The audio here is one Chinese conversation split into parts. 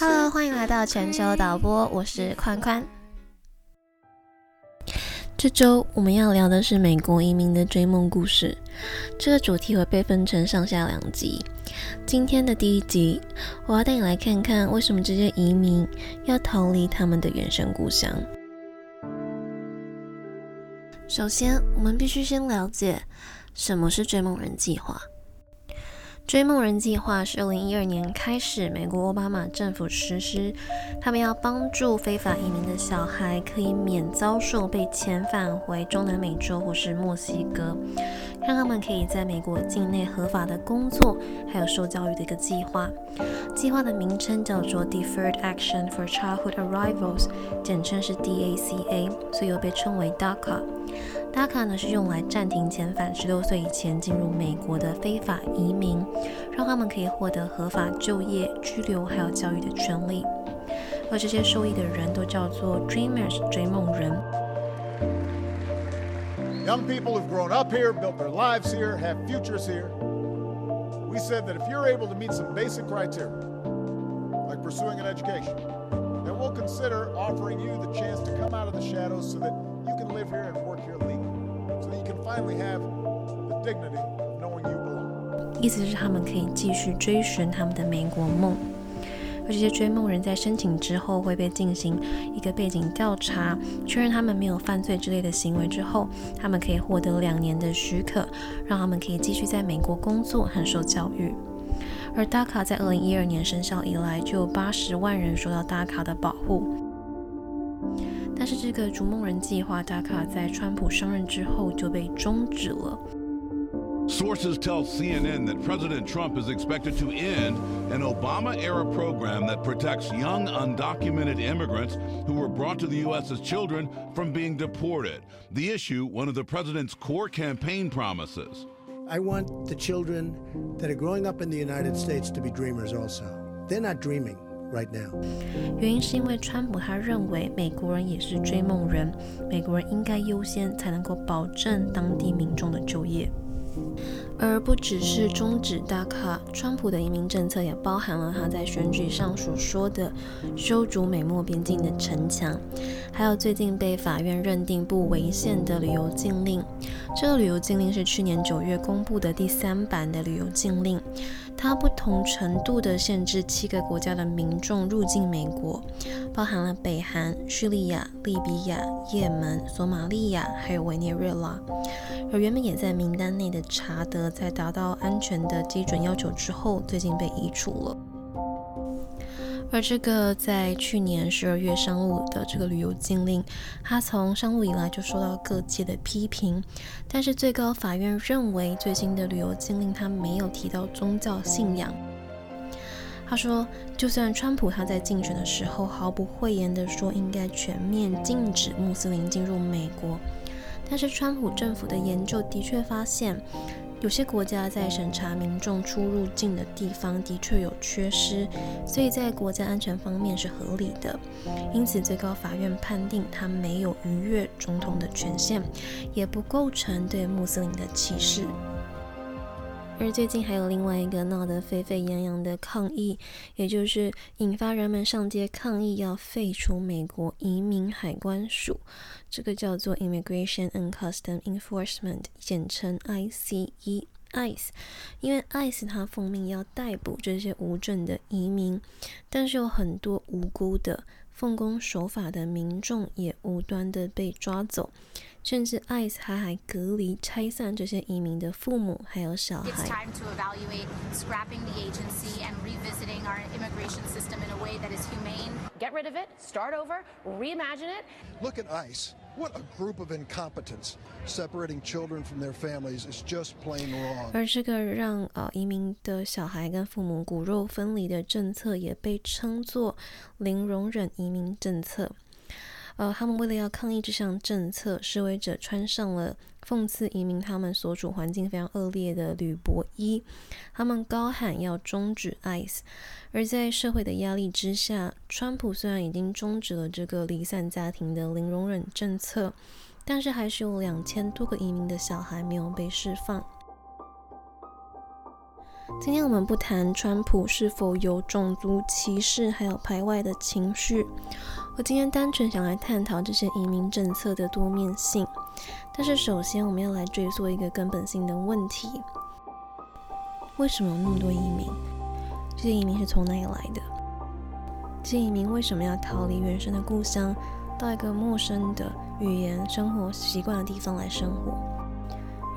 Hello，欢迎来到全球导播，我是宽宽。这周我们要聊的是美国移民的追梦故事。这个主题会被分成上下两集。今天的第一集，我要带你来看看为什么这些移民要逃离他们的原生故乡。首先，我们必须先了解什么是追梦人计划。追梦人计划是二零一二年开始，美国奥巴马政府实施。他们要帮助非法移民的小孩可以免遭受被遣返回中南美洲或是墨西哥，让他们可以在美国境内合法的工作，还有受教育的一个计划。计划的名称叫做 Deferred Action for Childhood Arrivals，简称是 DACA，所以又被称为 DACA。DACA 呢是用来暂停遣返十六岁以前进入美国的非法移民，让他们可以获得合法就业、居留还有教育的权利。而这些受益的人都叫做 Dreamers 追梦人。Young people who've grown up here, built their lives here, have futures here. We said that if you're able to meet some basic criteria, like pursuing an education, then we'll consider offering you the chance to come out of the shadows so that you can live here and work here legally. 意思是他们可以继续追寻他们的美国梦。而这些追梦人在申请之后会被进行一个背景调查，确认他们没有犯罪之类的行为之后，他们可以获得两年的许可，让他们可以继续在美国工作和受教育。而 DACA 在二零一二年生效以来，就有八十万人受到 DACA 的保护。但是这个逐梦人计划 DACA 在川普上任之后就被终止了。Sources tell CNN that President Trump is expected to end an Obama era program that protects young undocumented immigrants who were brought to the U.S. as children from being deported. The issue, one of the president's core campaign promises. I want the children that are growing up in the United States to be dreamers also. They're not dreaming right now. 原因是因为川普他认为美国人也是追梦人，美国人应该优先，才能够保证当地民众的就业。而不只是终止大卡，川普的移民政策也包含了他在选举上所说的修筑美墨边境的城墙，还有最近被法院认定不违宪的旅游禁令。这个旅游禁令是去年九月公布的第三版的旅游禁令，它不同程度地限制七个国家的民众入境美国，包含了北韩、叙利亚、利比亚、也门、索马利亚，还有委内瑞拉。而原本也在名单内的查德，在达到安全的基准要求之后，最近被移除了。而这个在去年十二月上路的这个旅游禁令，它从上路以来就受到各界的批评。但是最高法院认为，最新的旅游禁令它没有提到宗教信仰。他说，就算川普他在竞选的时候毫不讳言地说应该全面禁止穆斯林进入美国。但是，川普政府的研究的确发现，有些国家在审查民众出入境的地方的确有缺失，所以在国家安全方面是合理的。因此，最高法院判定他没有逾越总统的权限，也不构成对穆斯林的歧视。而最近还有另外一个闹得沸沸扬扬的抗议，也就是引发人们上街抗议要废除美国移民海关署，这个叫做 Immigration and Custom Enforcement，简称 ICE ICE，ICE，因为 ICE 它奉命要逮捕这些无证的移民，但是有很多无辜的奉公守法的民众也无端的被抓走。甚至 ICE 还还隔离、拆散这些移民的父母还有小孩。It's time to evaluate scrapping the agency and revisiting our immigration system in a way that is humane. Get rid of it, start over, reimagine it. Look at ICE. What a group of incompetents. Separating children from their families is just plain wrong. 而这个让呃移民的小孩跟父母骨肉分离的政策，也被称作零容忍移民政策。 呃，他们为了要抗议这项政策，示威者穿上了讽刺移民他们所处环境非常恶劣的铝箔衣，他们高喊要终止 ICE。而在社会的压力之下，川普虽然已经终止了这个离散家庭的零容忍政策，但是还是有两千多个移民的小孩没有被释放。今天我们不谈川普是否有种族歧视还有排外的情绪，我今天单纯想来探讨这些移民政策的多面性。但是首先我们要来追溯一个根本性的问题：为什么有那么多移民？这些移民是从哪里来的？这些移民为什么要逃离原生的故乡，到一个陌生的语言、生活习惯的地方来生活？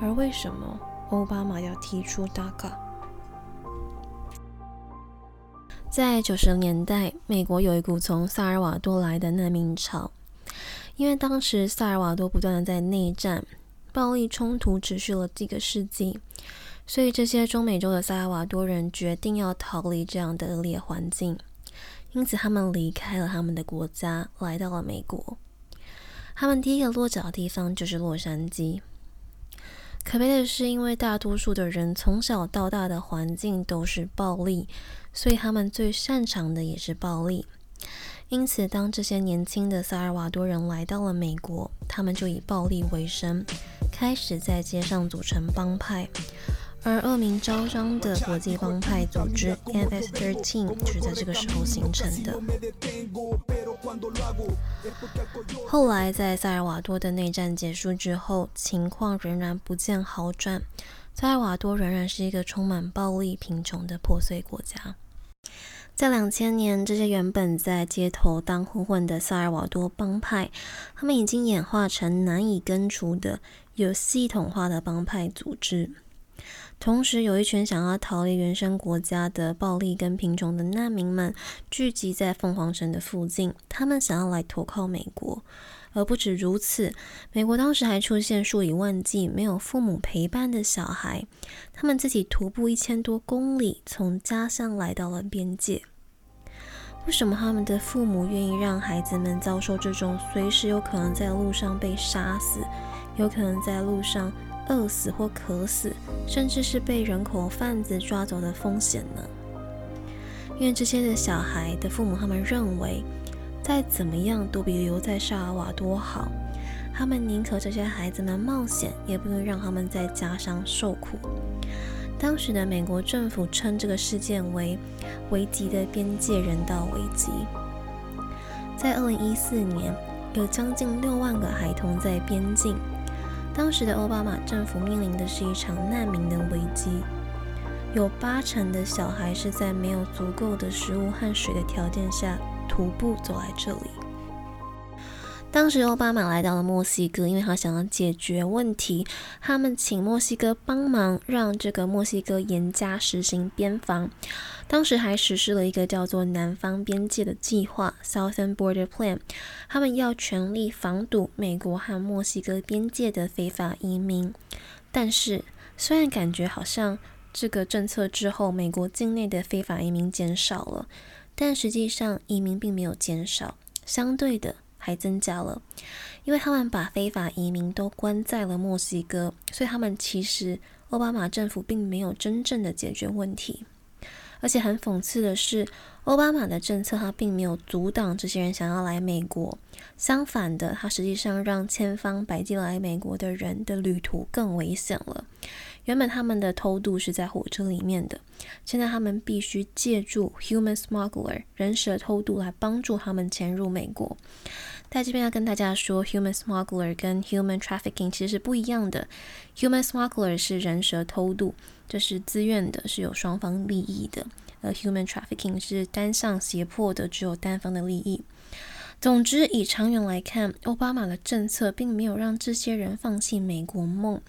而为什么奥巴马要提出 DACA？在九十年代，美国有一股从萨尔瓦多来的难民潮，因为当时萨尔瓦多不断的在内战，暴力冲突持续了几个世纪，所以这些中美洲的萨尔瓦多人决定要逃离这样的恶劣环境，因此他们离开了他们的国家，来到了美国。他们第一个落脚的地方就是洛杉矶。可悲的是，因为大多数的人从小到大的环境都是暴力，所以他们最擅长的也是暴力。因此，当这些年轻的萨尔瓦多人来到了美国，他们就以暴力为生，开始在街上组成帮派。而恶名昭彰的国际帮派组织 MS-13 就是在这个时候形成的。后来，在萨尔瓦多的内战结束之后，情况仍然不见好转，萨尔瓦多仍然是一个充满暴力、贫穷的破碎国家。在两千年，这些原本在街头当混混的萨尔瓦多帮派，他们已经演化成难以根除的、有系统化的帮派组织。同时，有一群想要逃离原生国家的暴力跟贫穷的难民们聚集在凤凰城的附近，他们想要来投靠美国。而不止如此，美国当时还出现数以万计没有父母陪伴的小孩，他们自己徒步一千多公里，从家乡来到了边界。为什么他们的父母愿意让孩子们遭受这种随时有可能在路上被杀死，有可能在路上？饿死或渴死，甚至是被人口贩子抓走的风险呢？因为这些的小孩的父母，他们认为再怎么样都比留在萨尔瓦多好。他们宁可这些孩子们冒险，也不能让他们在家乡受苦。当时的美国政府称这个事件为危急的边界人道危机。在二零一四年，有将近六万个孩童在边境。当时的奥巴马政府面临的是一场难民的危机，有八成的小孩是在没有足够的食物和水的条件下徒步走来这里。当时奥巴马来到了墨西哥，因为他想要解决问题，他们请墨西哥帮忙，让这个墨西哥严加实行边防。当时还实施了一个叫做“南方边界”的计划 （Southern Border Plan），他们要全力防堵美国和墨西哥边界的非法移民。但是，虽然感觉好像这个政策之后，美国境内的非法移民减少了，但实际上移民并没有减少，相对的。还增加了，因为他们把非法移民都关在了墨西哥，所以他们其实奥巴马政府并没有真正的解决问题。而且很讽刺的是，奥巴马的政策他并没有阻挡这些人想要来美国，相反的，他实际上让千方百计来美国的人的旅途更危险了。原本他们的偷渡是在火车里面的，现在他们必须借助 human smuggler 人蛇偷渡来帮助他们潜入美国。在这边要跟大家说，human smuggler 跟 human trafficking 其实是不一样的。human smuggler 是人蛇偷渡，这是自愿的，是有双方利益的；而 human trafficking 是单向胁迫的，只有单方的利益。总之，以长远来看，奥巴马的政策并没有让这些人放弃美国梦，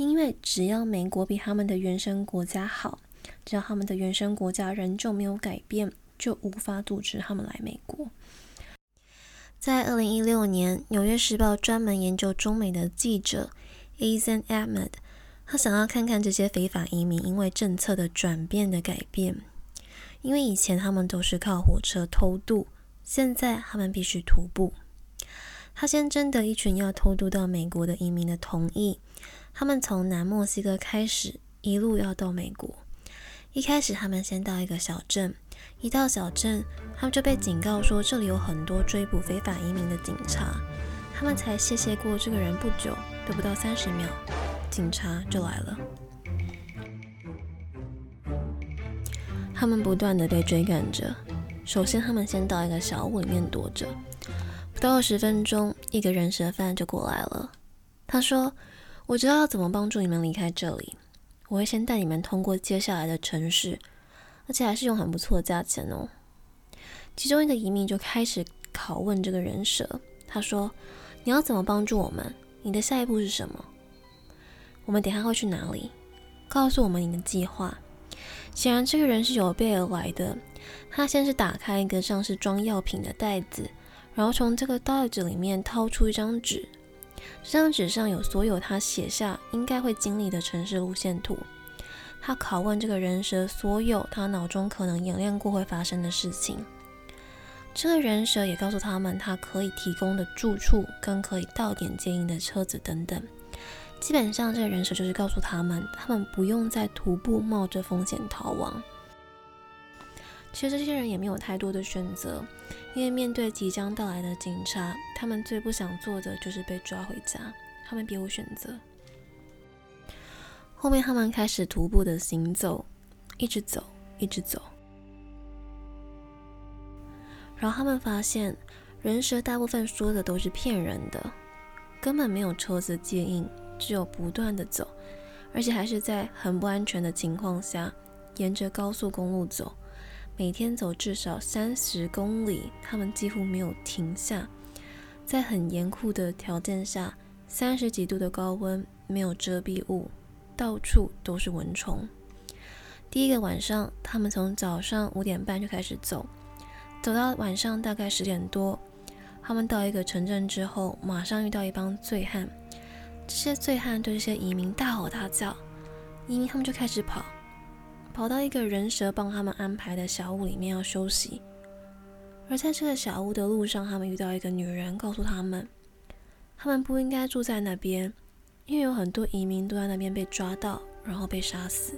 因为只要美国比他们的原生国家好，只要他们的原生国家仍旧没有改变，就无法阻止他们来美国。在二零一六年，《纽约时报》专门研究中美的记者 Azan Ahmed，他想要看看这些非法移民因为政策的转变的改变。因为以前他们都是靠火车偷渡，现在他们必须徒步。他先征得一群要偷渡到美国的移民的同意，他们从南墨西哥开始，一路要到美国。一开始，他们先到一个小镇。一到小镇，他们就被警告说这里有很多追捕非法移民的警察。他们才谢谢过这个人不久，都不到三十秒，警察就来了。他们不断的被追赶着。首先，他们先到一个小屋里面躲着。不到二十分钟，一个人蛇贩就过来了。他说：“我知道要怎么帮助你们离开这里。我会先带你们通过接下来的城市，而且还是用很不错的价钱哦。”其中一个移民就开始拷问这个人蛇。他说：“你要怎么帮助我们？你的下一步是什么？我们等下会去哪里？告诉我们你的计划。”显然，这个人是有备而来的。他先是打开一个像是装药品的袋子，然后从这个袋子里面掏出一张纸。这张纸上有所有他写下应该会经历的城市路线图。他拷问这个人蛇所有他脑中可能演练过会发生的事情。这个人蛇也告诉他们他可以提供的住处跟可以到点接应的车子等等。基本上，这个人蛇就是告诉他们，他们不用再徒步冒着风险逃亡。其实这些人也没有太多的选择，因为面对即将到来的警察，他们最不想做的就是被抓回家，他们别无选择。后面他们开始徒步的行走，一直走，一直走。然后他们发现，人蛇大部分说的都是骗人的，根本没有车子接应。只有不断的走，而且还是在很不安全的情况下，沿着高速公路走，每天走至少三十公里，他们几乎没有停下。在很严酷的条件下，三十几度的高温，没有遮蔽物，到处都是蚊虫。第一个晚上，他们从早上五点半就开始走，走到晚上大概十点多，他们到一个城镇之后，马上遇到一帮醉汉。这些醉汉对这些移民大吼大叫，移民他们就开始跑，跑到一个人蛇帮他们安排的小屋里面要休息。而在这个小屋的路上，他们遇到一个女人，告诉他们，他们不应该住在那边，因为有很多移民都在那边被抓到，然后被杀死。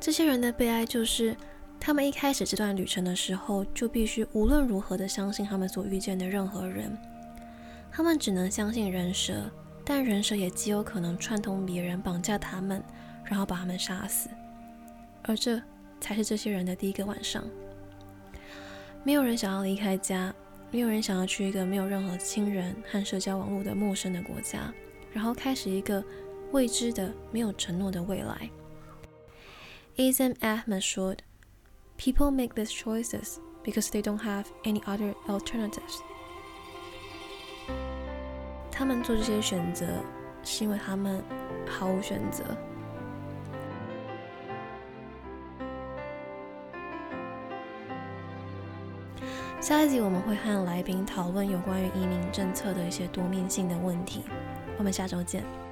这些人的悲哀就是，他们一开始这段旅程的时候，就必须无论如何的相信他们所遇见的任何人，他们只能相信人蛇。但人蛇也极有可能串通别人绑架他们，然后把他们杀死，而这才是这些人的第一个晚上。没有人想要离开家，没有人想要去一个没有任何亲人和社交网络的陌生的国家，然后开始一个未知的、没有承诺的未来。Azam Ahmed 说：“People make these choices because they don't have any other alternatives.” 他们做这些选择，是因为他们毫无选择。下一集我们会和来宾讨论有关于移民政策的一些多面性的问题。我们下周见。